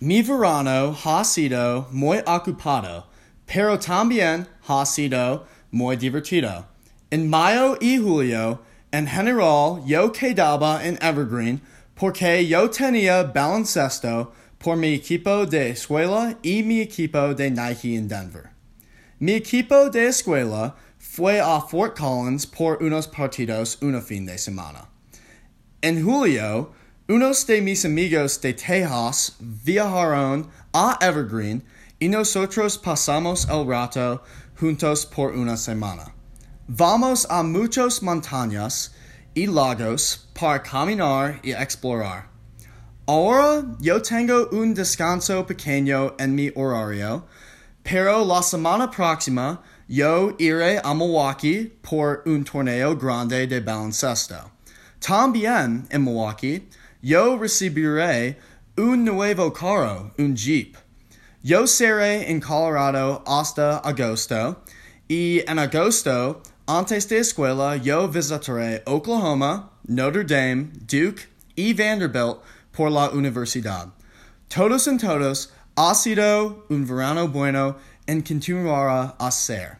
Mi verano ha sido muy ocupado, pero también ha sido muy divertido. En mayo y julio, en general, yo quedaba en Evergreen porque yo tenía baloncesto por mi equipo de escuela y mi equipo de Nike en Denver. Mi equipo de escuela fue a Fort Collins por unos partidos una fin de semana. En julio, unos de mis amigos de Tejas viajaron a Evergreen y nosotros pasamos el rato juntos por una semana. Vamos a muchas montañas y lagos para caminar y explorar. Ahora yo tengo un descanso pequeño en mi horario, pero la semana próxima yo iré a Milwaukee por un torneo grande de baloncesto. También en Milwaukee, yo recibiré un nuevo carro, un Jeep. Yo seré en Colorado hasta agosto y en agosto, antes de escuela, yo visitaré Oklahoma, Notre Dame, Duke y Vanderbilt por la universidad. Todos en todos, ha sido un verano bueno en continuará a ser.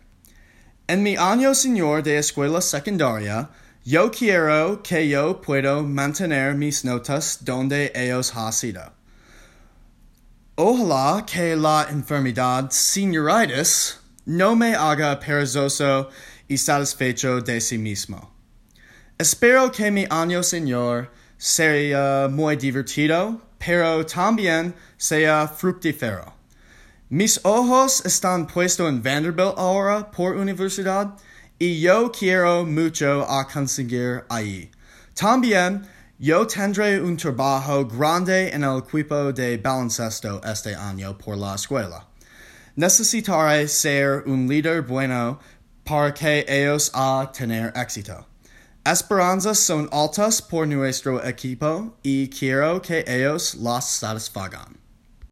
En mi año señor de escuela secundaria, yo quiero que yo puedo mantener mis notas donde ellos ha sido. Ojalá que la enfermedad senioritis no me haga perezoso y satisfecho de sí mismo. Espero que mi año señor sea muy divertido, pero también sea fructífero. Mis ojos están puestos en Vanderbilt ahora por universidad y yo quiero mucho a conseguir ahí. También yo tendré un trabajo grande en el equipo de baloncesto este año por la escuela. Necesitaré ser un líder bueno para que ellos a tener éxito. Esperanzas son altas por nuestro equipo y quiero que ellos las satisfagan.